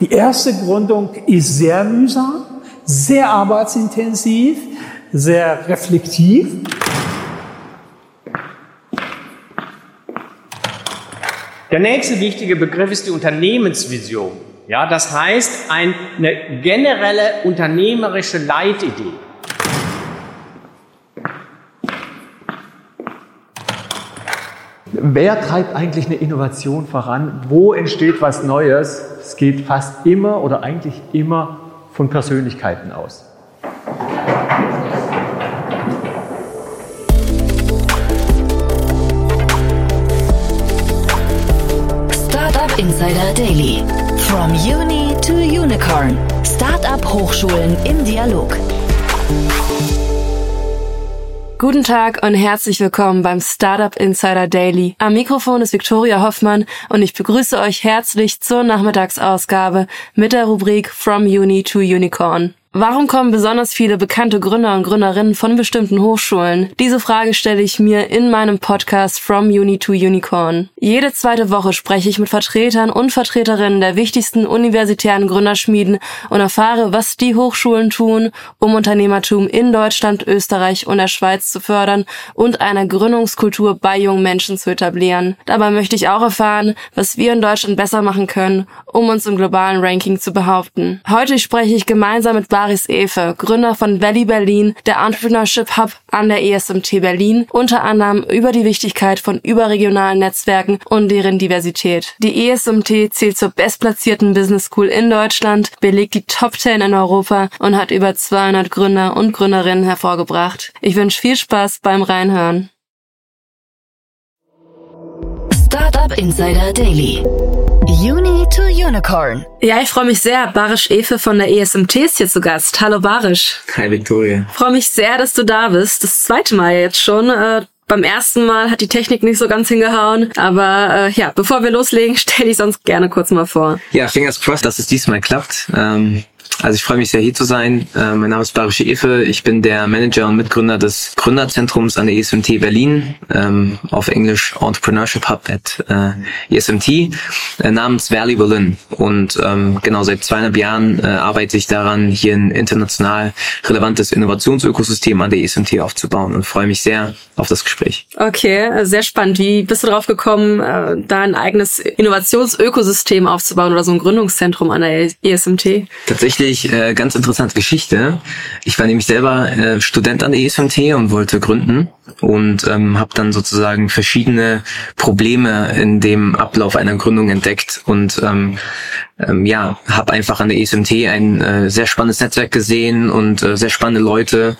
Die erste Gründung ist sehr mühsam, sehr arbeitsintensiv, sehr reflektiv. Der nächste wichtige Begriff ist die Unternehmensvision. Ja, das heißt eine generelle unternehmerische Leitidee. Wer treibt eigentlich eine Innovation voran? Wo entsteht was Neues? Es geht fast immer oder eigentlich immer von Persönlichkeiten aus. Startup Insider Daily. From Uni to Unicorn. Startup Hochschulen im Dialog. Guten Tag und herzlich willkommen beim Startup Insider Daily. Am Mikrofon ist Viktoria Hoffmann und ich begrüße euch herzlich zur Nachmittagsausgabe mit der Rubrik From Uni to Unicorn. Warum kommen besonders viele bekannte Gründer und Gründerinnen von bestimmten Hochschulen? Diese Frage stelle ich mir in meinem Podcast From Uni to Unicorn. Jede zweite Woche spreche ich mit Vertretern und Vertreterinnen der wichtigsten universitären Gründerschmieden und erfahre, was die Hochschulen tun, um Unternehmertum in Deutschland, Österreich und der Schweiz zu fördern und eine Gründungskultur bei jungen Menschen zu etablieren. Dabei möchte ich auch erfahren, was wir in Deutschland besser machen können, um uns im globalen Ranking zu behaupten. Heute spreche ich gemeinsam mit Baris Efe, Gründer von Valley Berlin, der Entrepreneurship Hub an der ESMT Berlin, unter anderem über die Wichtigkeit von überregionalen Netzwerken und deren Diversität. Die ESMT zählt zur bestplatzierten Business School in Deutschland, belegt die Top 10 in Europa und hat über 200 Gründer und Gründerinnen hervorgebracht. Ich wünsche viel Spaß beim Reinhören. Startup Insider Daily. Uni to Unicorn. Ja, ich freue mich sehr. Barisch Efe von der ESMT ist hier zu Gast. Hallo Barisch. Hi Victoria. Freue mich sehr, dass du da bist. Das zweite Mal jetzt schon. Äh, beim ersten Mal hat die Technik nicht so ganz hingehauen. Aber äh, ja, bevor wir loslegen, stelle ich sonst gerne kurz mal vor. Ja, fingers crossed, dass es diesmal klappt. Ähm, also ich freue mich sehr hier zu sein. Äh, mein Name ist Barische Efe. Ich bin der Manager und Mitgründer des Gründerzentrums an der ESMT Berlin, ähm, auf Englisch Entrepreneurship Hub at äh, ESMT, äh, namens Valley Berlin. Und ähm, genau seit zweieinhalb Jahren äh, arbeite ich daran, hier ein international relevantes Innovationsökosystem an der ESMT aufzubauen und freue mich sehr auf das Gespräch. Okay, sehr spannend. Wie bist du drauf gekommen, äh, da ein eigenes Innovationsökosystem aufzubauen oder so ein Gründungszentrum an der ESMT? Tatsächlich äh, ganz interessante Geschichte. Ich war nämlich selber äh, Student an der ESMT und wollte gründen und ähm, habe dann sozusagen verschiedene Probleme in dem Ablauf einer Gründung entdeckt und ähm, ähm, ja, habe einfach an der ESMT ein äh, sehr spannendes Netzwerk gesehen und äh, sehr spannende Leute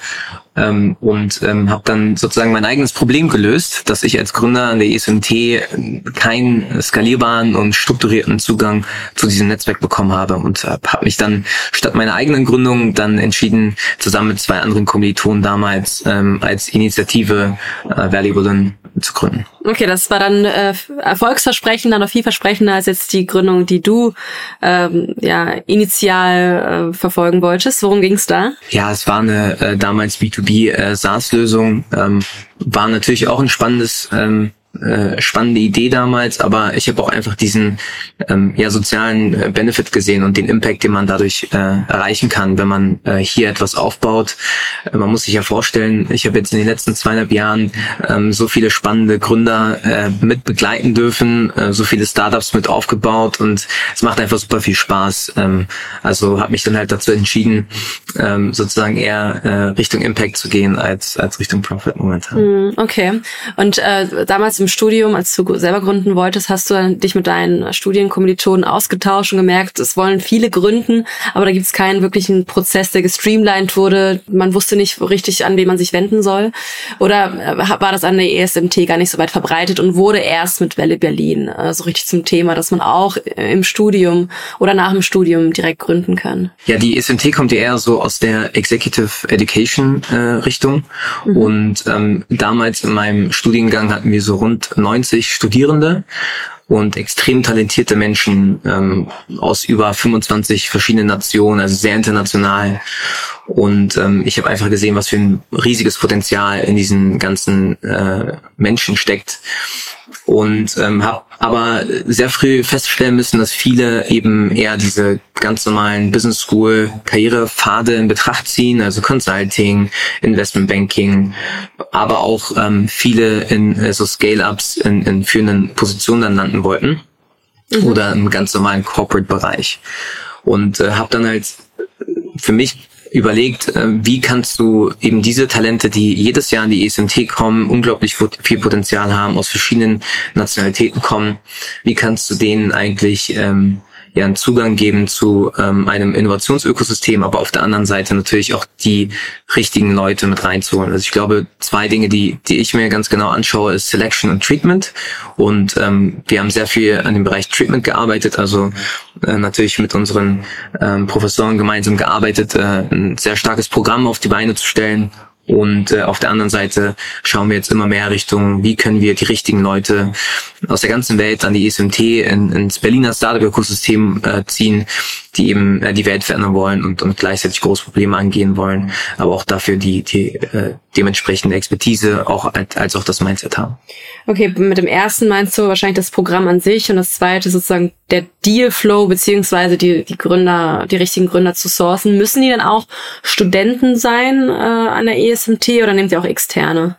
ähm, und ähm, habe dann sozusagen mein eigenes Problem gelöst, dass ich als Gründer an der ESMT keinen skalierbaren und strukturierten Zugang zu diesem Netzwerk bekommen habe und äh, habe mich dann statt meiner eigenen Gründung dann entschieden, zusammen mit zwei anderen Kommilitonen damals ähm, als Initiative äh, Valley Berlin zu gründen. Okay, das war dann äh, erfolgsversprechender, noch vielversprechender als jetzt die Gründung, die du ähm, ja initial äh, verfolgen wolltest. Worum ging's da? Ja, es war eine äh, damals B2B äh, SaaS-Lösung. Ähm, war natürlich auch ein spannendes ähm, äh, spannende Idee damals, aber ich habe auch einfach diesen ähm, ja sozialen äh, Benefit gesehen und den Impact, den man dadurch äh, erreichen kann, wenn man äh, hier etwas aufbaut. Äh, man muss sich ja vorstellen, ich habe jetzt in den letzten zweieinhalb Jahren ähm, so viele spannende Gründer äh, mit begleiten dürfen, äh, so viele Startups mit aufgebaut und es macht einfach super viel Spaß. Ähm, also habe mich dann halt dazu entschieden, ähm, sozusagen eher äh, Richtung Impact zu gehen als als Richtung Profit momentan. Okay. Und äh, damals im Studium, als du selber gründen wolltest, hast du dich mit deinen Studienkommilitonen ausgetauscht und gemerkt, es wollen viele gründen, aber da gibt es keinen wirklichen Prozess, der gestreamlined wurde. Man wusste nicht richtig, an wen man sich wenden soll. Oder äh, war das an der ESMT gar nicht so weit verbreitet und wurde erst mit Welle Berlin äh, so richtig zum Thema, dass man auch im Studium oder nach dem Studium direkt gründen kann? Ja, die ESMT kommt ja eher so aus der Executive Education äh, Richtung. Mhm. Und ähm, damals in meinem Studiengang hatten wir so rund 90 Studierende und extrem talentierte Menschen ähm, aus über 25 verschiedenen Nationen, also sehr international. Und ähm, ich habe einfach gesehen, was für ein riesiges Potenzial in diesen ganzen äh, Menschen steckt. Und ähm, habe aber sehr früh feststellen müssen, dass viele eben eher diese ganz normalen Business School Karrierepfade in Betracht ziehen, also Consulting, Investment Banking, aber auch ähm, viele in äh, so Scale-ups in, in führenden Positionen dann landen wollten mhm. oder im ganz normalen Corporate-Bereich. Und äh, habe dann halt für mich überlegt, äh, wie kannst du eben diese Talente, die jedes Jahr in die ESMT kommen, unglaublich viel Potenzial haben, aus verschiedenen Nationalitäten kommen, wie kannst du denen eigentlich ähm, ja einen Zugang geben zu ähm, einem Innovationsökosystem, aber auf der anderen Seite natürlich auch die richtigen Leute mit reinzuholen. Also ich glaube, zwei Dinge, die, die ich mir ganz genau anschaue, ist Selection und Treatment. Und ähm, wir haben sehr viel an dem Bereich Treatment gearbeitet, also äh, natürlich mit unseren ähm, Professoren gemeinsam gearbeitet, äh, ein sehr starkes Programm auf die Beine zu stellen und äh, auf der anderen Seite schauen wir jetzt immer mehr Richtung, wie können wir die richtigen Leute aus der ganzen Welt an die ESMT in, ins Berliner Startup-Ökosystem äh, ziehen, die eben äh, die Welt verändern wollen und, und gleichzeitig große Probleme angehen wollen, aber auch dafür die, die äh, dementsprechende Expertise auch als, auch das Mindset haben. Okay, mit dem ersten meinst du wahrscheinlich das Programm an sich und das zweite sozusagen der Dealflow beziehungsweise die, die Gründer, die richtigen Gründer zu sourcen. Müssen die dann auch Studenten sein äh, an der ESMT oder nehmt ihr auch externe?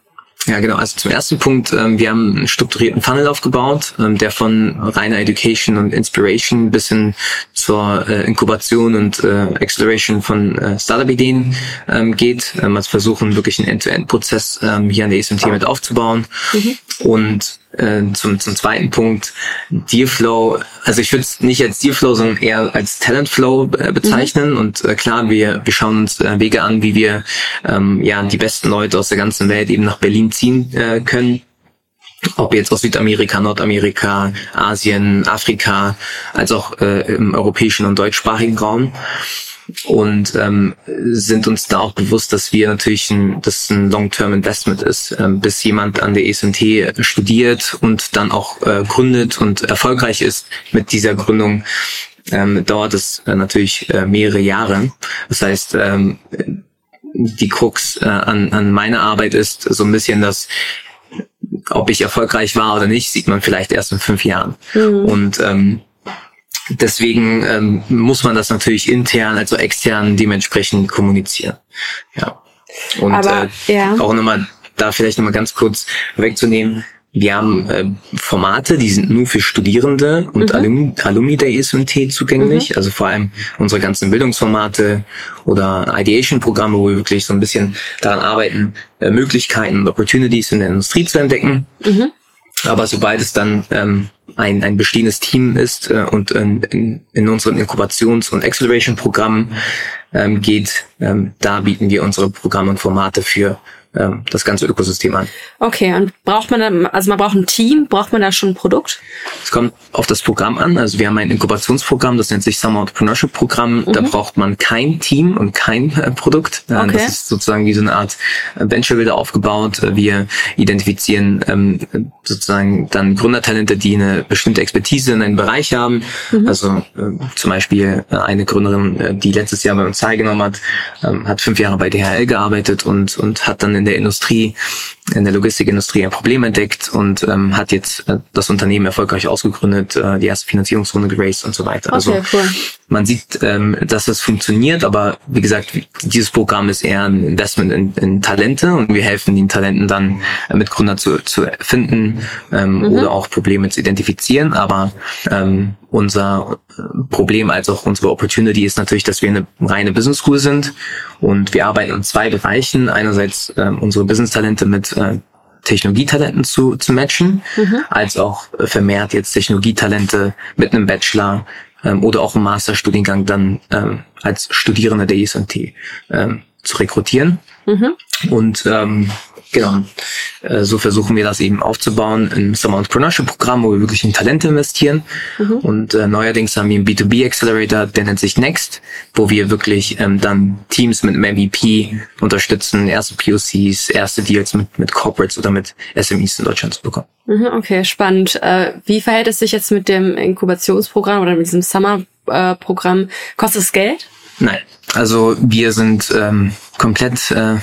Ja, genau. Also zum ersten Punkt, ähm, wir haben einen strukturierten Funnel aufgebaut, ähm, der von reiner Education und Inspiration bis hin zur äh, Inkubation und äh, Acceleration von äh, Startup-Ideen ähm, geht. Ähm, also versuchen wirklich einen End-to-End-Prozess ähm, hier an der ESMT mit aufzubauen. Mhm. Und äh, zum, zum zweiten Punkt, Dealflow, also ich würde es nicht als Dealflow, sondern eher als Talentflow äh, bezeichnen. Mhm. Und äh, klar, wir, wir schauen uns äh, Wege an, wie wir ähm, ja die besten Leute aus der ganzen Welt eben nach Berlin ziehen äh, können. Ob jetzt aus Südamerika, Nordamerika, Asien, Afrika, als auch äh, im europäischen und deutschsprachigen Raum und ähm, sind uns da auch bewusst, dass wir natürlich ein, dass ein Long-Term Investment ist, ähm, bis jemand an der ESMT studiert und dann auch äh, gründet und erfolgreich ist mit dieser Gründung. Ähm, dauert es äh, natürlich äh, mehrere Jahre. Das heißt, ähm, die Krux äh, an, an meiner Arbeit ist so ein bisschen, dass ob ich erfolgreich war oder nicht, sieht man vielleicht erst in fünf Jahren. Mhm. Und ähm, Deswegen ähm, muss man das natürlich intern, also extern dementsprechend kommunizieren. Ja. Und Aber, äh, ja. auch nochmal, da vielleicht nochmal ganz kurz wegzunehmen, wir haben äh, Formate, die sind nur für Studierende und mhm. Alumni, Alumni der ESMT zugänglich. Mhm. Also vor allem unsere ganzen Bildungsformate oder Ideation-Programme, wo wir wirklich so ein bisschen daran arbeiten, äh, Möglichkeiten und Opportunities in der Industrie zu entdecken. Mhm. Aber sobald es dann ähm, ein, ein bestehendes Team ist äh, und in, in, in unseren Inkubations- und Acceleration-Programmen ähm, geht, ähm, da bieten wir unsere Programme und Formate für ähm, das ganze Ökosystem an. Okay, und braucht man da, also man braucht ein Team, braucht man da schon ein Produkt? Es kommt auf das Programm an. Also wir haben ein Inkubationsprogramm, das nennt sich Summer Entrepreneurship Programm. Mhm. Da braucht man kein Team und kein äh, Produkt. Äh, okay. Das ist sozusagen wie so eine Art äh, Venture wieder aufgebaut. Äh, wir identifizieren ähm, sozusagen dann Gründertalente, die eine bestimmte Expertise in einem Bereich haben. Mhm. Also äh, zum Beispiel äh, eine Gründerin, die letztes Jahr bei uns teilgenommen hat, ähm, hat fünf Jahre bei DHL gearbeitet und, und hat dann in der Industrie, in der Logistikindustrie ein Problem entdeckt und ähm, hat jetzt äh, das Unternehmen erfolgreich ausgegründet, äh, die erste Finanzierungsrunde geraced und so weiter. Also okay, also cool. Man sieht, ähm, dass das funktioniert, aber wie gesagt, dieses Programm ist eher ein Investment in, in Talente und wir helfen den Talenten dann äh, mit Gründer zu, zu finden ähm, mhm. oder auch Probleme zu identifizieren. Aber ähm, unser äh, Problem als auch unsere Opportunity ist natürlich, dass wir eine reine Business School sind und wir arbeiten in zwei Bereichen. Einerseits ähm, unsere Business-Talente mit äh, Technologietalenten zu, zu matchen, mhm. als auch vermehrt jetzt Technologietalente mit einem Bachelor ähm, oder auch im Masterstudiengang dann ähm, als Studierende der ISMT ähm, zu rekrutieren. Mhm. Und ähm, Genau. Äh, So versuchen wir das eben aufzubauen im Summer Entrepreneurship Programm, wo wir wirklich in Talente investieren. Und äh, neuerdings haben wir einen B2B Accelerator, der nennt sich Next, wo wir wirklich ähm, dann Teams mit einem MVP unterstützen, erste POCs, erste Deals mit, mit Corporates oder mit SMEs in Deutschland zu bekommen. Mhm, Okay, spannend. Äh, Wie verhält es sich jetzt mit dem Inkubationsprogramm oder mit diesem Summer-Programm? Kostet es Geld? Nein. Also wir sind ähm, komplett äh,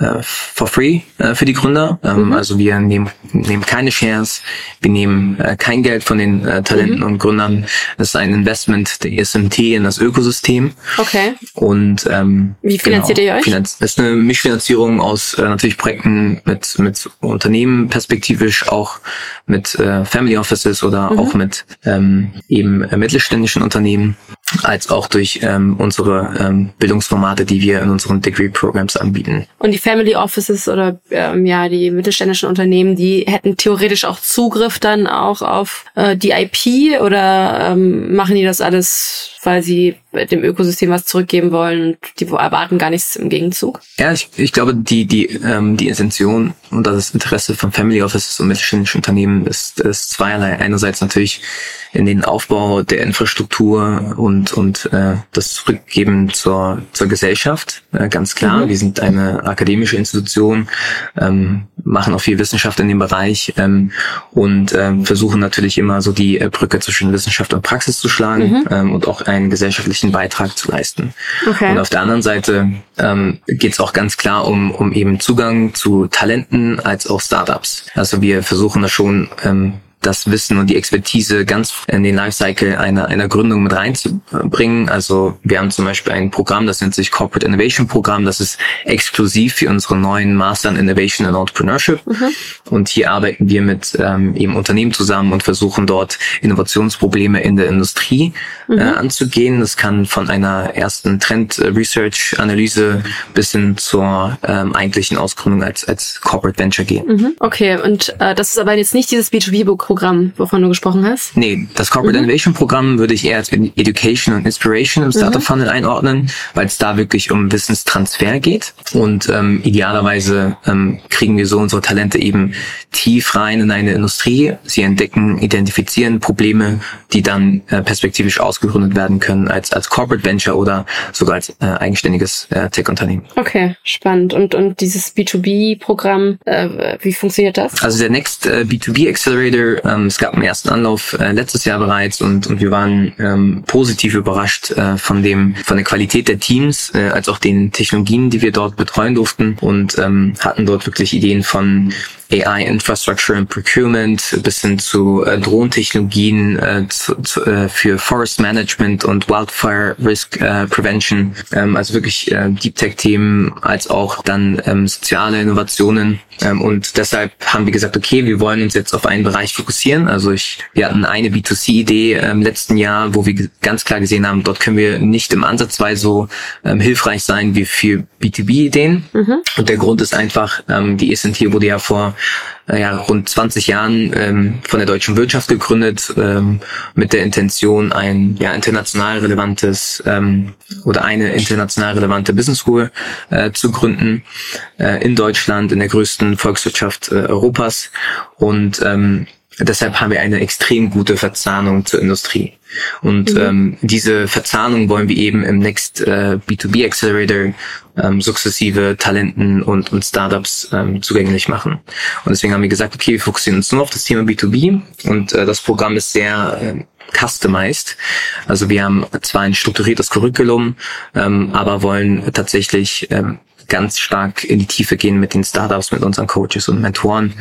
äh, for free äh, für die Gründer. Ähm, Also wir nehmen, nehmen keine Shares, wir nehmen äh, kein Geld von den äh, Talenten und Gründern. Das ist ein Investment der ESMT in das Ökosystem. Okay. Und ähm, Wie finanziert ihr euch? Finanz das ist eine Mischfinanzierung aus äh, natürlich Projekten mit mit Unternehmen perspektivisch, auch mit äh, Family Offices oder Mhm. auch mit ähm, eben äh, mittelständischen Unternehmen, als auch durch ähm, unsere ähm, Bildungsformate, die wir in unseren Degree Programs anbieten. Und die Family Offices oder ähm, ja die mittelständischen Unternehmen, die hätten theoretisch auch Zugriff dann auch auf äh, die IP oder ähm, machen die das alles, weil sie dem Ökosystem was zurückgeben wollen und die erwarten gar nichts im Gegenzug? Ja, ich, ich glaube, die, die, ähm, die Intention und das Interesse von Family Offices und mittelständischen Unternehmen ist, ist zweierlei. Einerseits natürlich in den Aufbau der Infrastruktur und, und äh, das Zurückgeben zur, zur Gesellschaft, äh, ganz klar. Wir sind eine akademische Institution, ähm, machen auch viel Wissenschaft in dem Bereich ähm, und ähm, versuchen natürlich immer so die äh, Brücke zwischen Wissenschaft und Praxis zu schlagen ähm, und auch einen gesellschaftlichen Beitrag zu leisten. Okay. Und auf der anderen Seite ähm, geht es auch ganz klar um, um eben Zugang zu Talenten als auch Startups. Also wir versuchen da schon ähm, das Wissen und die Expertise ganz in den Lifecycle einer, einer Gründung mit reinzubringen. Also wir haben zum Beispiel ein Programm, das nennt sich Corporate Innovation Programm. Das ist exklusiv für unsere neuen Master in Innovation and Entrepreneurship. Und hier arbeiten wir mit ähm, eben Unternehmen zusammen und versuchen dort Innovationsprobleme in der Industrie äh, anzugehen. Das kann von einer ersten Trend-Research-Analyse bis hin zur ähm, eigentlichen Ausgründung als, als Corporate Venture gehen. Mhm. Okay, und äh, das ist aber jetzt nicht dieses B2B-Programm, wovon du gesprochen hast? Nee, das Corporate Innovation Programm würde ich eher als Education und Inspiration im Startup Funnel einordnen, weil es da wirklich um Wissenstransfer geht. Und ähm, idealerweise ähm, kriegen wir so unsere Talente eben tief rein in eine Industrie. Sie entdecken, identifizieren Probleme, die dann äh, perspektivisch ausgegründet werden können als, als Corporate Venture oder sogar als äh, eigenständiges äh, Tech-Unternehmen. Okay, spannend. Und, und dieses B2B-Programm, äh, wie funktioniert das? Also der Next äh, B2B Accelerator, ähm, es gab einen ersten Anlauf äh, letztes Jahr bereits und, und wir waren ähm, positiv überrascht äh, von dem von der Qualität der Teams äh, als auch den Technologien, die wir dort betreuen durften und ähm, hatten dort wirklich Ideen von AI Infrastructure and Procurement bis hin zu äh, Drohntechnologien äh, zu, zu, äh, für Forest Management und Wildfire Risk äh, Prevention, ähm, also wirklich äh, Deep Tech Themen als auch dann ähm, soziale Innovationen ähm, und deshalb haben wir gesagt, okay, wir wollen uns jetzt auf einen Bereich fokussieren. Also ich, wir hatten eine B2C-Idee im letzten Jahr, wo wir ganz klar gesehen haben, dort können wir nicht im Ansatzweise so ähm, hilfreich sein wie für B2B-Ideen. Und der Grund ist einfach, ähm, die ESNT wurde ja vor äh, ja, rund 20 Jahren ähm, von der deutschen Wirtschaft gegründet, ähm, mit der Intention, ein ja, international relevantes ähm, oder eine international relevante Business School äh, zu gründen äh, in Deutschland, in der größten Volkswirtschaft äh, Europas. Und ähm, deshalb haben wir eine extrem gute Verzahnung zur Industrie. Und ähm, diese Verzahnung wollen wir eben im Next äh, B2B Accelerator ähm, sukzessive Talenten und, und Startups ähm, zugänglich machen. Und deswegen haben wir gesagt, okay, wir fokussieren uns nur auf das Thema B2B und äh, das Programm ist sehr äh, customized. Also wir haben zwar ein strukturiertes Curriculum, ähm, aber wollen tatsächlich ähm, ganz stark in die Tiefe gehen mit den Startups, mit unseren Coaches und Mentoren.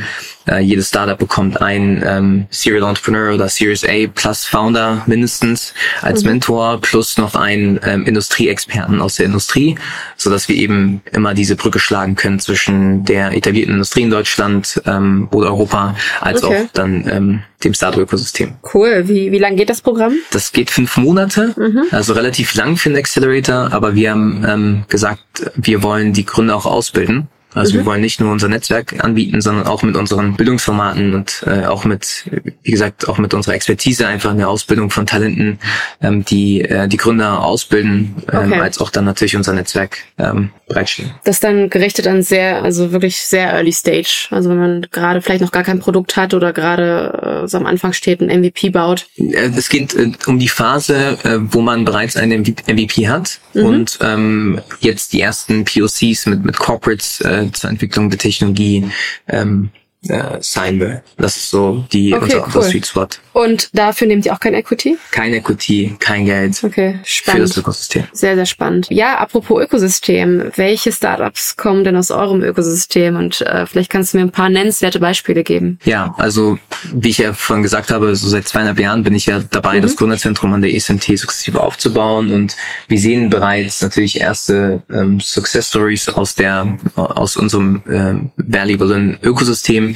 Äh, jedes Startup bekommt einen ähm, Serial Entrepreneur oder Series A Plus Founder mindestens als Mentor plus noch einen ähm, Industrieexperten aus der Industrie, so dass wir eben immer diese Brücke schlagen können zwischen der etablierten Industrie in Deutschland ähm, oder Europa als Okay. auch dann ähm, dem Startup-Ökosystem. Cool. Wie, wie lang geht das Programm? Das geht fünf Monate, also relativ lang für einen Accelerator, aber wir haben ähm, gesagt, wir wollen die Gründer auch ausbilden. Also wir wollen nicht nur unser Netzwerk anbieten, sondern auch mit unseren Bildungsformaten und äh, auch mit, wie gesagt, auch mit unserer Expertise einfach eine Ausbildung von Talenten, ähm, die äh, die Gründer ausbilden, ähm, Okay. als auch dann natürlich unser Netzwerk ähm, bereitstellen. Das dann gerichtet an sehr, also wirklich sehr early stage. Also wenn man gerade vielleicht noch gar kein Produkt hat oder gerade äh, so am Anfang steht, ein MVP baut. Äh, Es geht äh, um die Phase, äh, wo man bereits einen MVP hat und ähm, jetzt die ersten POCs mit, mit Corporates äh, zur Entwicklung der Technologie ähm, äh, sein will. Das ist so die Okay, unser, cool. Sweet Spot. Und dafür nehmt ihr auch kein Equity? Kein Equity, kein Geld Okay, für das spannend. Ökosystem. Sehr, sehr spannend. Ja, apropos Ökosystem. Welche Startups kommen denn aus eurem Ökosystem? Und äh, vielleicht kannst du mir ein paar nennenswerte Beispiele geben. Ja, also wie ich ja vorhin gesagt habe, so seit zweieinhalb Jahren bin ich ja dabei, das Gründerzentrum an der ESMT sukzessive aufzubauen und wir sehen bereits natürlich erste ähm, Success Stories aus der aus unserem ähm, valuablen Ökosystem,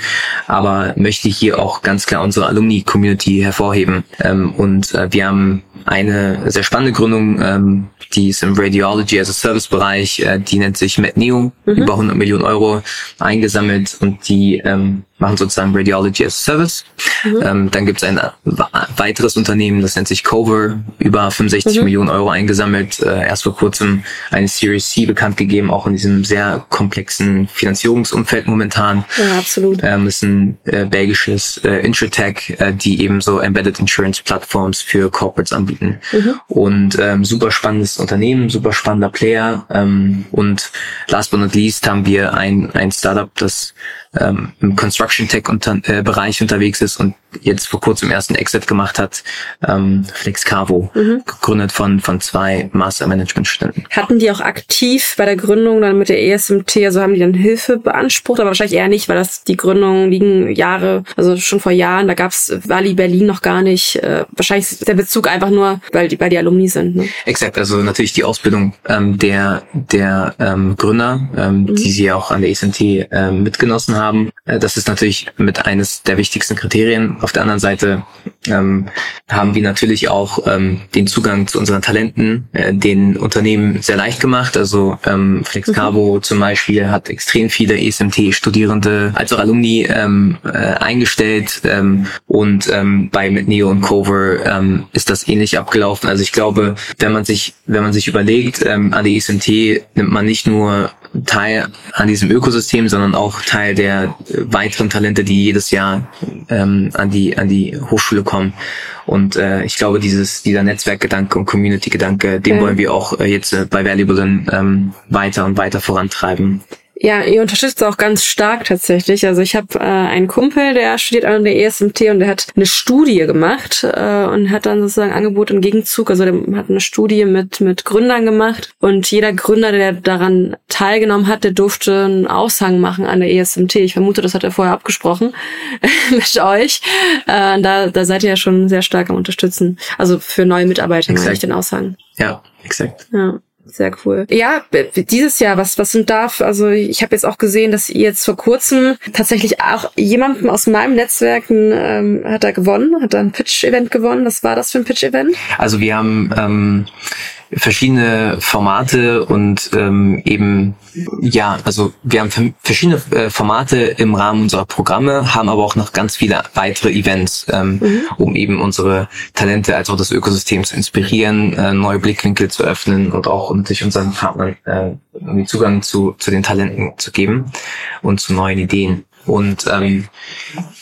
aber möchte hier auch ganz klar unsere Alumni Community hervorheben. Ähm, und äh, wir haben eine sehr spannende Gründung, ähm, die ist im Radiology as a Service Bereich, äh, die nennt sich MedNeo, über 100 Millionen Euro eingesammelt und die ähm, machen sozusagen Radiology as a Service. Ähm, dann gibt es ein weiteres Unternehmen, das nennt sich Cover, über 65 Millionen Euro eingesammelt, äh, erst vor kurzem eine Series C bekannt gegeben, auch in diesem sehr komplexen Finanzierungsumfeld momentan. Ja, absolut. Ähm, ist ein äh, belgisches äh, Insurtech, äh, die eben so Embedded Insurance Plattforms für Corporates anbieten. Und ähm, super spannendes Unternehmen, super spannender Player. Ähm, und last but not least haben wir ein, ein Startup, das ähm, im Construction Tech unter, äh, Bereich unterwegs ist und jetzt vor kurzem ersten Exit gemacht hat, ähm, FlexCarvo, gegründet von, von zwei Master Management Studenten. Hatten die auch aktiv bei der Gründung dann mit der ESMT, also haben die dann Hilfe beansprucht, aber wahrscheinlich eher nicht, weil das die Gründungen liegen Jahre, also schon vor Jahren, da gab's Wally Berlin noch gar nicht. Äh, wahrscheinlich ist der Bezug einfach nur, weil die, weil die Alumni sind. Ne? Exakt, also natürlich die Ausbildung ähm, der der ähm, Gründer, ähm, die sie auch an der ESMT ähm, mitgenossen haben. Äh, das ist natürlich mit eines der wichtigsten Kriterien. Auf der anderen Seite ähm, haben wir natürlich auch ähm, den Zugang zu unseren Talenten, äh, den Unternehmen sehr leicht gemacht. Also ähm, FlexCarvo zum Beispiel hat extrem viele ESMT-Studierende als auch Alumni ähm, äh, eingestellt ähm, und ähm, bei mit Neo und Cover ähm, ist das ähnlich abgelaufen. Also ich glaube, wenn man sich wenn man sich überlegt, ähm, an die ESMT nimmt man nicht nur Teil an diesem Ökosystem, sondern auch Teil der äh, weiteren Talente, die jedes Jahr ähm, an die an die Hochschule kommen. Und äh, ich glaube, dieses dieser Netzwerkgedanke und Community-Gedanke, den Ja. wollen wir auch äh, jetzt äh, bei Valuable ähm, weiter und weiter vorantreiben. Ja, ihr unterstützt auch ganz stark tatsächlich. Also ich habe äh, einen Kumpel, der studiert an der ESMT und der hat eine Studie gemacht äh, und hat dann sozusagen Angebot im Gegenzug, also der hat eine Studie mit mit Gründern gemacht und jeder Gründer, der daran teilgenommen hat, der durfte einen Aushang machen an der ESMT. Ich vermute, das hat er vorher abgesprochen mit euch. Äh, da, da seid ihr ja schon sehr stark am Unterstützen. Also für neue Mitarbeiter Exakt. ich den Aushang. Ja, exakt. Ja, sehr cool. Ja, dieses Jahr, was was sind da? Also ich habe jetzt auch gesehen, dass ihr jetzt vor kurzem tatsächlich auch jemandem aus meinem Netzwerk ähm, hat da gewonnen, hat da ein Pitch-Event gewonnen. Was war das für ein Pitch-Event? Also wir haben ähm, verschiedene Formate und ähm, eben ja, also wir haben ver- verschiedene äh, Formate im Rahmen unserer Programme, haben aber auch noch ganz viele weitere Events, ähm, um eben unsere Talente als auch das Ökosystem zu inspirieren, äh, neue Blickwinkel zu öffnen und auch natürlich unseren Partnern äh, Zugang zu, zu den Talenten zu geben und zu neuen Ideen. Und ähm,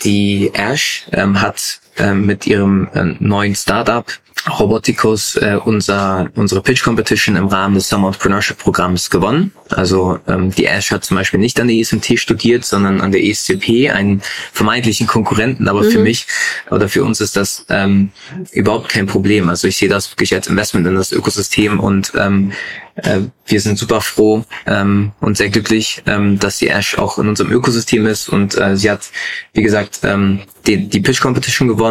die Ash ähm, hat ähm, mit ihrem ähm, neuen Startup Roboticus äh, unser, unsere Pitch Competition im Rahmen des Summer Entrepreneurship Programms gewonnen. Also ähm, die Ash hat zum Beispiel nicht an der ESMT studiert, sondern an der ESCP, einen vermeintlichen Konkurrenten. Aber für mich oder für uns ist das ähm, überhaupt kein Problem. Also ich sehe das wirklich als Investment in das Ökosystem und ähm, äh, wir sind super froh ähm, und sehr glücklich, ähm, dass die Ash auch in unserem Ökosystem ist und äh, sie hat, wie gesagt, ähm, die, die Pitch Competition gewonnen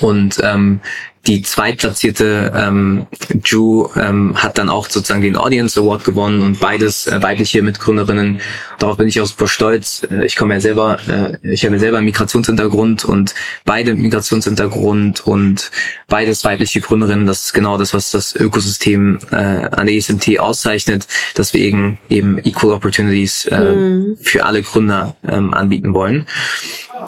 und ähm, die zweitplatzierte ähm, Ju ähm, hat dann auch sozusagen den Audience Award gewonnen und beides äh, weibliche Mitgründerinnen. Darauf bin ich auch super stolz. Äh, ich komme ja selber, äh, ich habe ja selber einen Migrationshintergrund und beide Migrationshintergrund und beides weibliche Gründerinnen. Das ist genau das, was das Ökosystem äh, an der ESMT auszeichnet, dass wir eben eben Equal Opportunities äh, mhm. für alle Gründer ähm, anbieten wollen.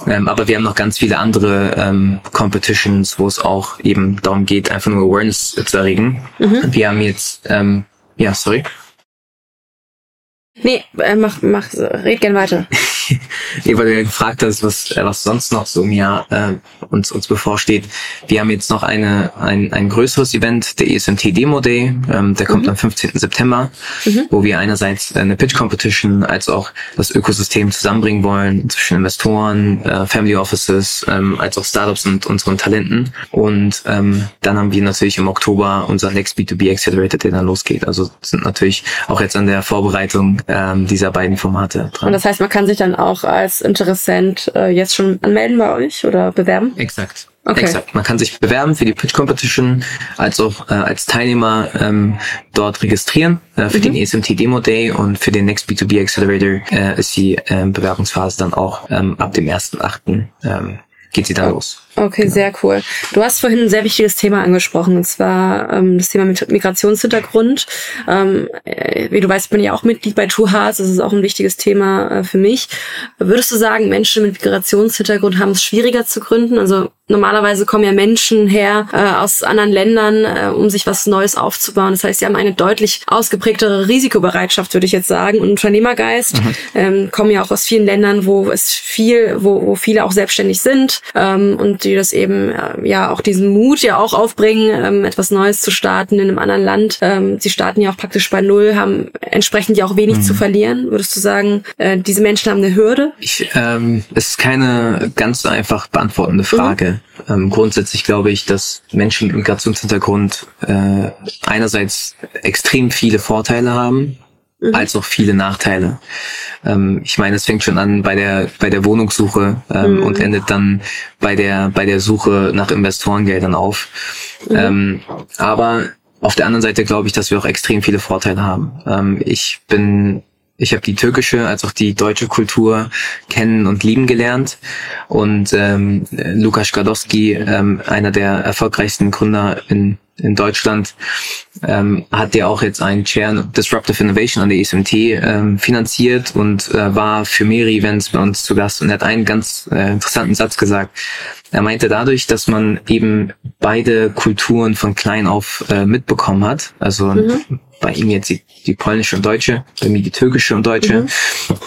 Ähm, aber wir haben noch ganz viele andere ähm, Competitions, wo es auch eben darum geht, einfach nur Awareness zu erregen. Mhm. Wir haben jetzt, ähm, ja, sorry. Nee, äh, mach, mach, red gern weiter. nee, weil du ja gefragt hast, was, äh, was sonst noch so im Jahr äh, uns, uns bevorsteht. Wir haben jetzt noch eine, ein, ein größeres Event, der ESMT Demo Day. Ähm, der kommt mhm. am 15. September, mhm. wo wir einerseits eine Pitch Competition als auch das Ökosystem zusammenbringen wollen zwischen Investoren, äh, Family Offices, ähm, als auch Startups und unseren Talenten. Und ähm, dann haben wir natürlich im Oktober unser Next B2B Accelerator, der dann losgeht. Also sind natürlich auch jetzt an der Vorbereitung ähm, dieser beiden Formate dran. Und das heißt, man kann sich dann auch als Interessent äh, jetzt schon anmelden bei euch oder bewerben? Exakt. Okay. Exakt. Man kann sich bewerben für die Pitch Competition, als auch äh, als Teilnehmer ähm, dort registrieren äh, für mhm. den ESMT Demo Day und für den Next B2B Accelerator äh, ist die äh, Bewerbungsphase dann auch ähm, ab dem 1.8. Ähm, geht sie dann los. Okay, genau. sehr cool. Du hast vorhin ein sehr wichtiges Thema angesprochen, und zwar ähm, das Thema Migrationshintergrund. Ähm, äh, wie du weißt, bin ich auch Mitglied bei Two Hearts. Das ist auch ein wichtiges Thema äh, für mich. Würdest du sagen, Menschen mit Migrationshintergrund haben es schwieriger zu gründen? Also normalerweise kommen ja Menschen her äh, aus anderen Ländern, äh, um sich was Neues aufzubauen. Das heißt, sie haben eine deutlich ausgeprägtere Risikobereitschaft, würde ich jetzt sagen, und Unternehmergeist. Mhm. Ähm, kommen ja auch aus vielen Ländern, wo es viel, wo, wo viele auch selbstständig sind ähm, und die das eben äh, ja auch diesen Mut ja auch aufbringen, ähm, etwas Neues zu starten in einem anderen Land. Ähm, sie starten ja auch praktisch bei Null, haben entsprechend ja auch wenig mhm. zu verlieren. Würdest du sagen, äh, diese Menschen haben eine Hürde? Ich, ähm, es ist keine ganz einfach beantwortende Frage. Mhm. Ähm, grundsätzlich glaube ich, dass Menschen mit Migrationshintergrund äh, einerseits extrem viele Vorteile haben, mhm. als auch viele Nachteile. Ähm, ich meine, es fängt schon an bei der bei der Wohnungssuche ähm, mhm. und endet dann bei der bei der Suche nach Investorengeldern auf. Mhm. Ähm, aber auf der anderen Seite glaube ich, dass wir auch extrem viele Vorteile haben. Ähm, ich bin ich habe die türkische als auch die deutsche Kultur kennen und lieben gelernt. Und ähm, Lukas Gadowski, ähm, einer der erfolgreichsten Gründer in in Deutschland ähm, hat der auch jetzt einen Chair Disruptive Innovation an der ESMT ähm, finanziert und äh, war für mehrere Events bei uns zu Gast und hat einen ganz äh, interessanten Satz gesagt. Er meinte dadurch, dass man eben beide Kulturen von klein auf äh, mitbekommen hat, also mhm. bei ihm jetzt die, die polnische und deutsche, bei mir die türkische und deutsche, mhm.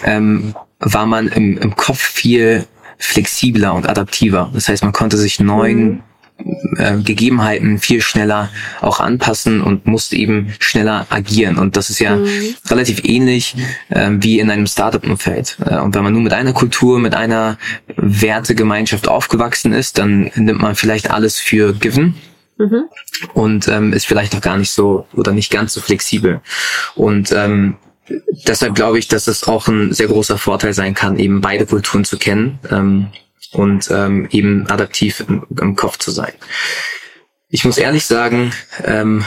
ähm, war man im, im Kopf viel flexibler und adaptiver. Das heißt, man konnte sich neuen mhm äh, Gegebenheiten viel schneller auch anpassen und musste eben schneller agieren. Und das ist ja mhm. relativ ähnlich äh, wie in einem Startup-Umfeld. Äh, und wenn man nur mit einer Kultur, mit einer Wertegemeinschaft aufgewachsen ist, dann nimmt man vielleicht alles für given. Mhm. Und ähm, ist vielleicht auch gar nicht so oder nicht ganz so flexibel. Und ähm, deshalb glaube ich, dass es auch ein sehr großer Vorteil sein kann, eben beide Kulturen zu kennen. Ähm, und ähm, eben adaptiv im, im Kopf zu sein. Ich muss ehrlich sagen, ähm,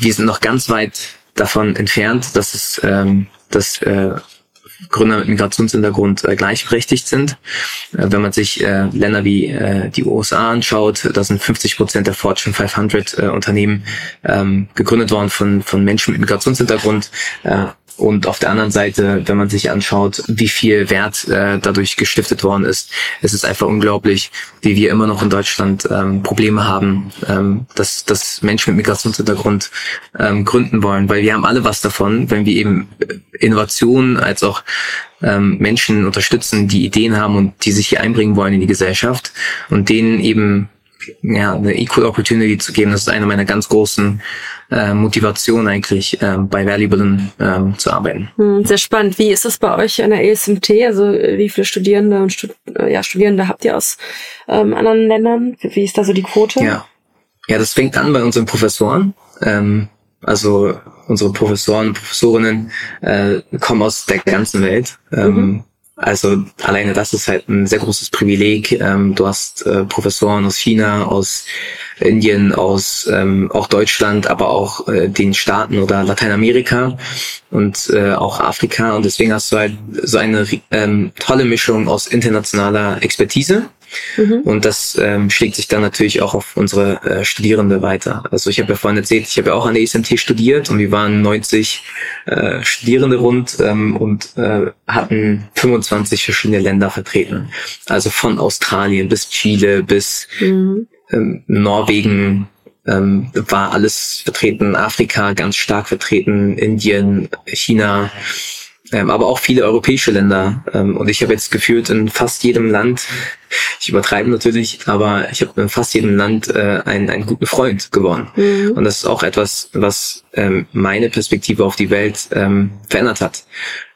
wir sind noch ganz weit davon entfernt, dass es ähm, dass äh, Gründer mit Migrationshintergrund äh, gleichberechtigt sind. Äh, wenn man sich äh, Länder wie äh, die USA anschaut, da sind 50 Prozent der Fortune 500 äh, Unternehmen ähm, gegründet worden von, von Menschen mit Migrationshintergrund. Äh, und auf der anderen Seite, wenn man sich anschaut, wie viel Wert äh, dadurch gestiftet worden ist, es ist einfach unglaublich, wie wir immer noch in Deutschland ähm, Probleme haben, ähm, dass, dass Menschen mit Migrationshintergrund ähm, gründen wollen, weil wir haben alle was davon, wenn wir eben Innovationen als auch ähm, Menschen unterstützen, die Ideen haben und die sich hier einbringen wollen in die Gesellschaft und denen eben ja, eine Equal Opportunity zu geben, das ist eine meiner ganz großen äh, Motivation eigentlich äh, bei Valuable äh, zu arbeiten. Hm, sehr spannend. Wie ist das bei euch an der ESMT? Also wie viele Studierende und Stud äh, ja, Studierende habt ihr aus ähm, anderen Ländern? Wie ist da so die Quote? Ja, ja das fängt an bei unseren Professoren. Ähm, also unsere Professoren und Professorinnen äh, kommen aus der ganzen Welt. Ähm, mhm also alleine das ist halt ein sehr großes Privileg. Ähm, du hast äh, Professoren aus China, aus Indien, aus ähm, auch Deutschland, aber auch äh, den Staaten oder Lateinamerika und äh, auch Afrika. Und deswegen hast du halt so eine ähm, tolle Mischung aus internationaler Expertise Mhm. Und das ähm, schlägt sich dann natürlich auch auf unsere äh, Studierende weiter. Also ich habe ja vorhin erzählt, ich habe ja auch an der ESMT studiert und wir waren 90 äh, Studierende rund ähm, und äh, hatten 25 verschiedene Länder vertreten. Also von Australien bis Chile bis mhm. ähm, Norwegen, ähm, war alles vertreten, Afrika ganz stark vertreten, Indien, China, ähm, aber auch viele europäische Länder. Ähm, und ich habe jetzt gefühlt in fast jedem Land, ich übertreibe natürlich, aber ich habe in fast jedem Land äh, einen, einen guten Freund gewonnen. Mhm. Und das ist auch etwas, was ähm, meine Perspektive auf die Welt ähm, verändert hat.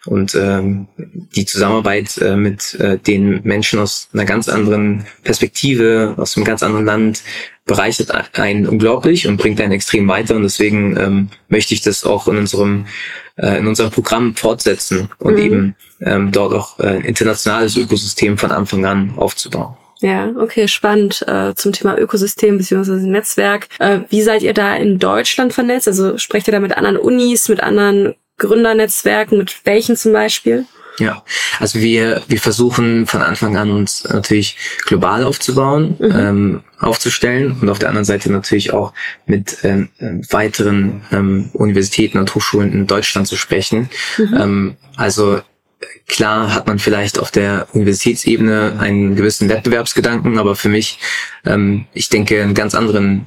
Und ähm, die Zusammenarbeit äh, mit äh, den Menschen aus einer ganz anderen Perspektive, aus einem ganz anderen Land, bereichert einen unglaublich und bringt einen extrem weiter. Und deswegen ähm, möchte ich das auch in unserem äh, in unserem Programm fortsetzen und mhm. eben ähm, dort auch äh, ein internationales Ökosystem von Anfang an aufzubauen. Ja, okay, spannend äh, zum Thema Ökosystem bzw. Netzwerk. Äh, wie seid ihr da in Deutschland vernetzt? Also sprecht ihr da mit anderen Unis, mit anderen Gründernetzwerken, mit welchen zum Beispiel? Ja, also wir, wir versuchen von Anfang an uns natürlich global aufzubauen, mhm. ähm, aufzustellen und auf der anderen Seite natürlich auch mit ähm, weiteren ähm, Universitäten und Hochschulen in Deutschland zu sprechen. Mhm. Ähm, also klar hat man vielleicht auf der Universitätsebene einen gewissen Wettbewerbsgedanken, aber für mich, ähm, ich denke, einen ganz anderen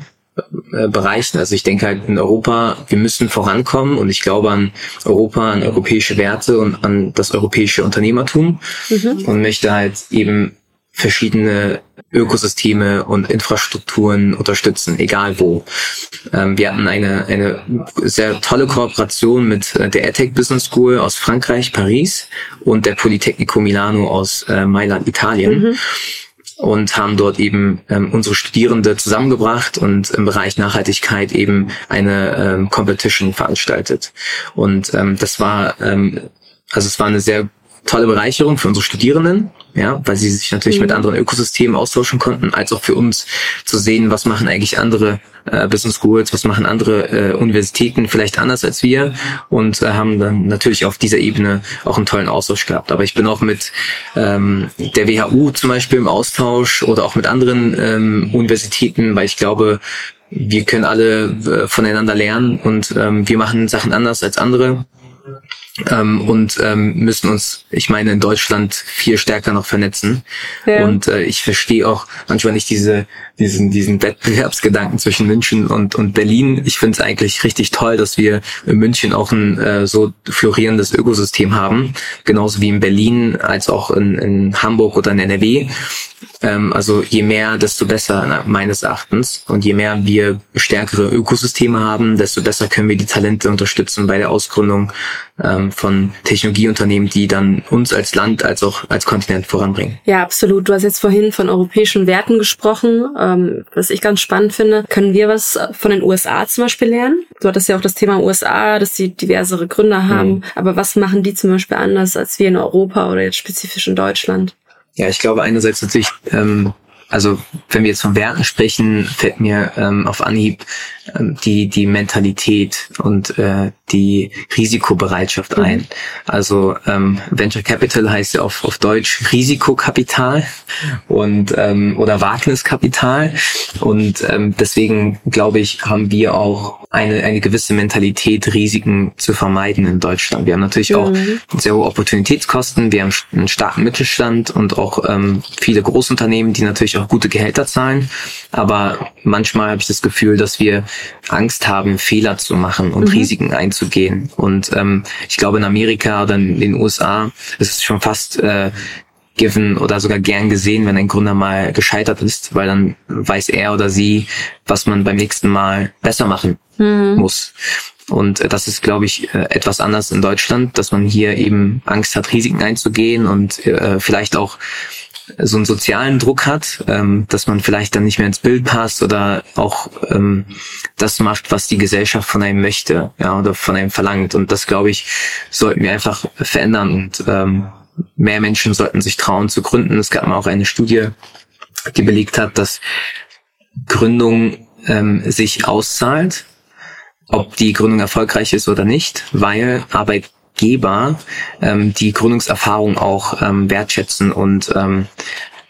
äh, Bereichen. Also ich denke halt in Europa, wir müssen vorankommen und ich glaube an Europa, an europäische Werte und an das europäische Unternehmertum mhm. und möchte halt eben verschiedene Ökosysteme und Infrastrukturen unterstützen, egal wo. Ähm, wir hatten eine, eine sehr tolle Kooperation mit äh, der EdTech Business School aus Frankreich, Paris und der Politecnico Milano aus äh, Mailand, Italien. Mhm und haben dort eben ähm, unsere Studierende zusammengebracht und im Bereich Nachhaltigkeit eben eine ähm, Competition veranstaltet. Und ähm, das war, ähm, also es war eine sehr tolle Bereicherung für unsere Studierenden, ja, weil sie sich natürlich mhm. mit anderen Ökosystemen austauschen konnten, als auch für uns zu sehen, was machen eigentlich andere äh, Business Schools, was machen andere äh, Universitäten vielleicht anders als wir und äh, haben dann natürlich auf dieser Ebene auch einen tollen Austausch gehabt. Aber ich bin auch mit ähm, der WHU zum Beispiel im Austausch oder auch mit anderen ähm, Universitäten, weil ich glaube, wir können alle äh, voneinander lernen und ähm, wir machen Sachen anders als andere ähm, und ähm, müssen uns, ich meine, in Deutschland viel stärker noch vernetzen. Ja. Und äh, ich verstehe auch manchmal nicht diese, diesen, diesen Wettbewerbsgedanken zwischen München und, und Berlin. Ich finde es eigentlich richtig toll, dass wir in München auch ein äh, so florierendes Ökosystem haben, genauso wie in Berlin als auch in, in Hamburg oder in NRW. Ähm, also je mehr, desto besser meines Erachtens. Und je mehr wir stärkere Ökosysteme haben, desto besser können wir die Talente unterstützen bei der Ausgründung ähm, von Technologieunternehmen, die dann uns als Land als auch als Kontinent voranbringen. Ja, absolut. Du hast jetzt vorhin von europäischen Werten gesprochen, ähm, was ich ganz spannend finde. Können wir was von den USA zum Beispiel lernen? Du hattest ja auch das Thema USA, dass sie diversere Gründer haben. Mhm. Aber was machen die zum Beispiel anders als wir in Europa oder jetzt spezifisch in Deutschland? Ja, ich glaube einerseits natürlich, ähm, also wenn wir jetzt von Werten sprechen, fällt mir ähm, auf Anhieb ähm, die die Mentalität und äh, die Risikobereitschaft mhm. ein. Also ähm, Venture Capital heißt ja auf, auf Deutsch Risikokapital und ähm, oder Wagniskapital und ähm, deswegen glaube ich haben wir auch eine eine gewisse Mentalität Risiken zu vermeiden in Deutschland. Wir haben natürlich mhm. auch sehr hohe Opportunitätskosten, wir haben einen starken Mittelstand und auch ähm, viele Großunternehmen, die natürlich auch gute Gehälter zahlen, aber manchmal habe ich das Gefühl, dass wir Angst haben, Fehler zu machen und mhm. Risiken einzugehen. Und ähm, ich glaube, in Amerika oder in den USA ist es schon fast äh, given oder sogar gern gesehen, wenn ein Gründer mal gescheitert ist, weil dann weiß er oder sie, was man beim nächsten Mal besser machen mhm. muss. Und äh, das ist, glaube ich, äh, etwas anders in Deutschland, dass man hier eben Angst hat, Risiken einzugehen und äh, vielleicht auch so einen sozialen Druck hat, ähm, dass man vielleicht dann nicht mehr ins Bild passt oder auch ähm, das macht, was die Gesellschaft von einem möchte, ja, oder von einem verlangt. Und das, glaube ich, sollten wir einfach verändern und ähm, mehr Menschen sollten sich trauen zu gründen. Es gab mal auch eine Studie, die belegt hat, dass Gründung ähm, sich auszahlt, ob die Gründung erfolgreich ist oder nicht, weil Arbeitgeber ähm, die Gründungserfahrung auch ähm, wertschätzen und ähm,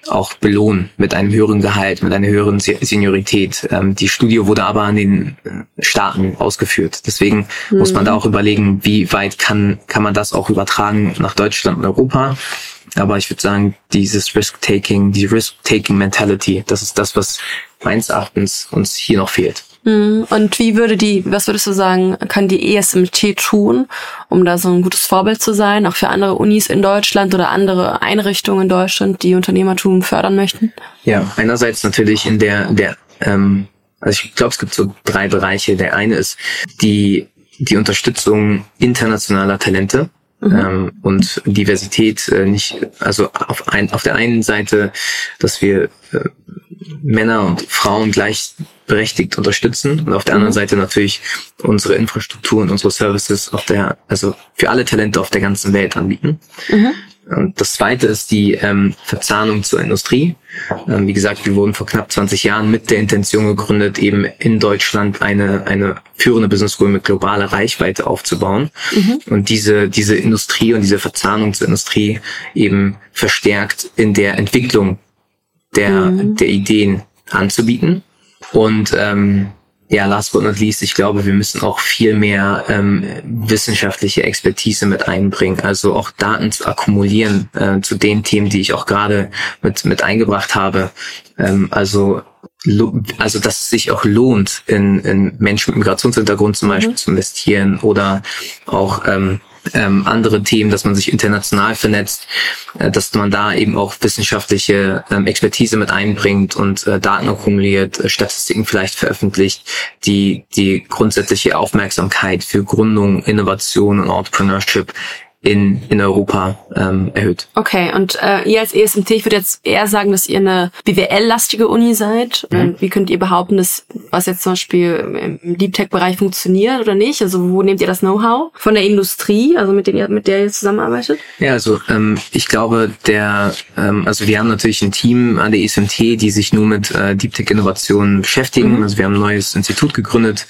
auch belohnen mit einem höheren Gehalt, mit einer höheren Seniorität. Ähm, die Studie wurde aber an den äh, Staaten ausgeführt. Deswegen mhm. muss man da auch überlegen, wie weit kann, kann man das auch übertragen nach Deutschland und Europa. Aber ich würde sagen, dieses Risk-Taking, die Risk-Taking-Mentality, das ist das, was meines Erachtens uns hier noch fehlt. Mhm. Und wie würde die, was würdest du sagen, kann die ESMT tun, um da so ein gutes Vorbild zu sein, auch für andere Unis in Deutschland oder andere Einrichtungen in Deutschland, die Unternehmertum fördern möchten? Ja, einerseits natürlich in der, der, ähm, also ich glaube, es gibt so drei Bereiche. Der eine ist die, die Unterstützung internationaler Talente. Mhm. Ähm, und Diversität äh, nicht, also auf, ein, auf der einen Seite, dass wir äh, Männer und Frauen gleichberechtigt unterstützen und auf der anderen mhm. Seite natürlich unsere Infrastruktur und unsere Services auf der, also für alle Talente auf der ganzen Welt anbieten. Mhm. Und das zweite ist die ähm, Verzahnung zur Industrie. Ähm, wie gesagt, wir wurden vor knapp 20 Jahren mit der Intention gegründet, eben in Deutschland eine, eine führende Business School mit globaler Reichweite aufzubauen. Mhm. Und diese, diese Industrie und diese Verzahnung zur Industrie eben verstärkt in der Entwicklung der, mhm. der Ideen anzubieten. Und ähm, ja, last but not least, ich glaube, wir müssen auch viel mehr ähm, wissenschaftliche Expertise mit einbringen, also auch Daten zu akkumulieren äh, zu den Themen, die ich auch gerade mit, mit eingebracht habe. Ähm, also also dass es sich auch lohnt, in, in Menschen mit Migrationshintergrund zum Beispiel mhm. zu investieren oder auch ähm, ähm, andere Themen, dass man sich international vernetzt, äh, dass man da eben auch wissenschaftliche ähm, Expertise mit einbringt und äh, Daten akkumuliert, äh, Statistiken vielleicht veröffentlicht, die die grundsätzliche Aufmerksamkeit für Gründung, Innovation und Entrepreneurship in, in Europa ähm, erhöht. Okay, und äh, ihr als ESMT, ich würde jetzt eher sagen, dass ihr eine BWL-lastige Uni seid. Mhm. Wie könnt ihr behaupten, dass was jetzt zum Beispiel im Deep Tech-Bereich funktioniert oder nicht? Also wo nehmt ihr das Know-how? Von der Industrie, also mit, der, mit der ihr zusammenarbeitet? Ja, also ähm, ich glaube, der, ähm, also wir haben natürlich ein Team an der ESMT, die sich nur mit äh, Deep Tech-Innovationen beschäftigen. Mhm. Also wir haben ein neues Institut gegründet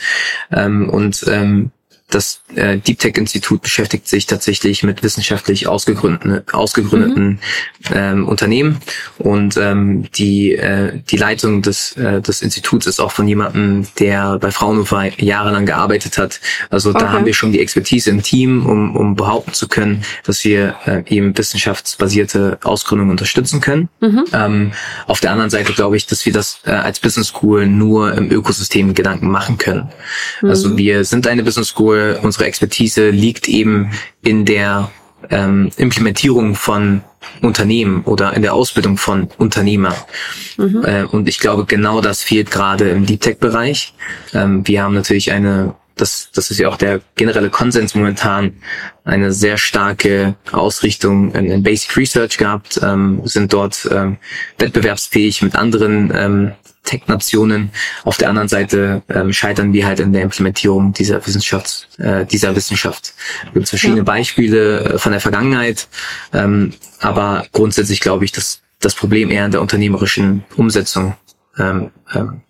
ähm, und ähm, das äh, Deep Tech Institut beschäftigt sich tatsächlich mit wissenschaftlich ausgegründeten, ausgegründeten mhm. ähm, Unternehmen und ähm, die äh, die Leitung des äh, des Instituts ist auch von jemandem, der bei Fraunhofer jahrelang gearbeitet hat. Also okay. da haben wir schon die Expertise im Team, um um behaupten zu können, dass wir äh, eben wissenschaftsbasierte Ausgründungen unterstützen können. Mhm. Ähm, auf der anderen Seite glaube ich, dass wir das äh, als Business School nur im Ökosystem Gedanken machen können. Mhm. Also wir sind eine Business School unsere, unsere Expertise liegt eben in der ähm, Implementierung von Unternehmen oder in der Ausbildung von Unternehmer. Mhm. Äh, und ich glaube, genau das fehlt gerade im Deep Tech-Bereich. Ähm, wir haben natürlich eine, das, das ist ja auch der generelle Konsens momentan, eine sehr starke Ausrichtung in, in Basic Research gehabt, ähm, sind dort ähm, wettbewerbsfähig mit anderen ähm, Tech-Nationen. Auf der anderen Seite ähm, scheitern wir halt in der Implementierung dieser Wissenschaft, äh, dieser Wissenschaft. Es gibt verschiedene ja. Beispiele äh, von der Vergangenheit, ähm, aber grundsätzlich glaube ich, dass das Problem eher in der unternehmerischen Umsetzung ähm, ähm,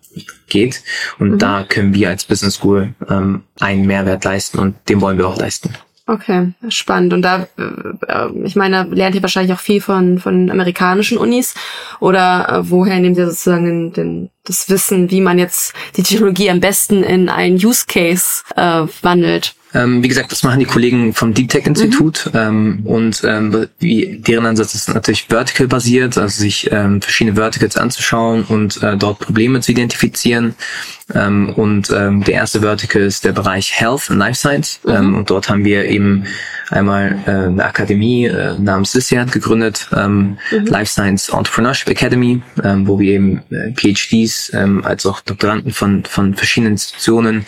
geht. Und mhm. da können wir als Business School ähm, einen Mehrwert leisten und den wollen wir auch leisten. Okay, spannend. Und da, äh, ich meine, lernt ihr wahrscheinlich auch viel von, von amerikanischen Unis oder äh, woher nehmt ihr sozusagen den, den, das Wissen, wie man jetzt die Technologie am besten in einen Use Case äh, wandelt? Ähm, wie gesagt, das machen die Kollegen vom Deep Tech Institut mhm. ähm, und ähm, wie, deren Ansatz ist natürlich vertical basiert, also sich ähm, verschiedene Verticals anzuschauen und äh, dort Probleme zu identifizieren. Ähm, und ähm, der erste Vertical ist der Bereich Health and Life Science mhm. ähm, und dort haben wir eben einmal äh, eine Akademie äh, namens Lysiad gegründet, ähm, mhm. Life Science Entrepreneurship Academy, ähm, wo wir eben äh, PhDs ähm, als auch Doktoranden von von verschiedenen Institutionen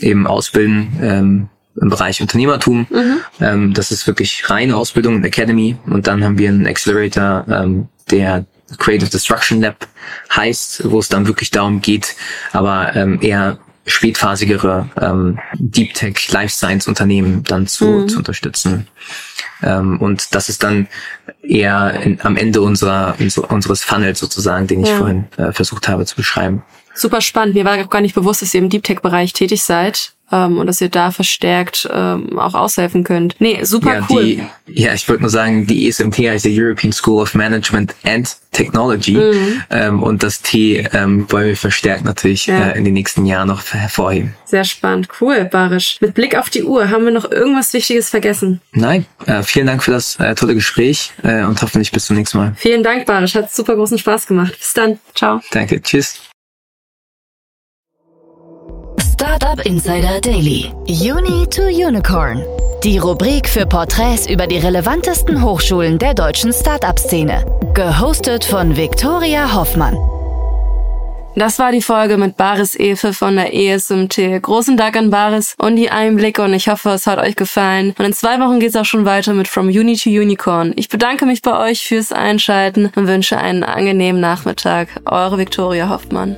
eben ausbilden ähm, im Bereich Unternehmertum. Mhm. Ähm, das ist wirklich reine Ausbildung in Academy. Und dann haben wir einen Accelerator, ähm, der Creative Destruction Lab heißt, wo es dann wirklich darum geht, aber ähm, eher spätphasigere ähm, Deep Tech Life Science Unternehmen dann zu, mhm. zu unterstützen. Ähm, und das ist dann eher in, am Ende unserer, unseres Funnels sozusagen, den ich ja. vorhin äh, versucht habe zu beschreiben. Super spannend. Mir war auch gar nicht bewusst, dass ihr im Deep Tech Bereich tätig seid ähm, und dass ihr da verstärkt ähm, auch aushelfen könnt. Nee, super ja, cool. Die, ja, ich wollte nur sagen, die ESMT heißt die European School of Management and Technology mhm. ähm, und das T ähm, wollen wir verstärkt natürlich ja. äh, in den nächsten Jahren noch hervorheben. Sehr spannend, cool, Barisch. Mit Blick auf die Uhr, haben wir noch irgendwas Wichtiges vergessen? Nein, äh, vielen Dank für das äh, tolle Gespräch äh, und hoffentlich bis zum nächsten Mal. Vielen Dank, Barisch, hat super großen Spaß gemacht. Bis dann, ciao. Danke, tschüss. Startup Insider Daily. Uni to Unicorn. Die Rubrik für Porträts über die relevantesten Hochschulen der deutschen Startup-Szene. Gehostet von Viktoria Hoffmann. Das war die Folge mit Baris Efe von der ESMT. Großen Dank an Baris und die Einblicke und ich hoffe, es hat euch gefallen. Und in zwei Wochen geht's auch schon weiter mit From Uni to Unicorn. Ich bedanke mich bei euch fürs Einschalten und wünsche einen angenehmen Nachmittag. Eure Viktoria Hoffmann.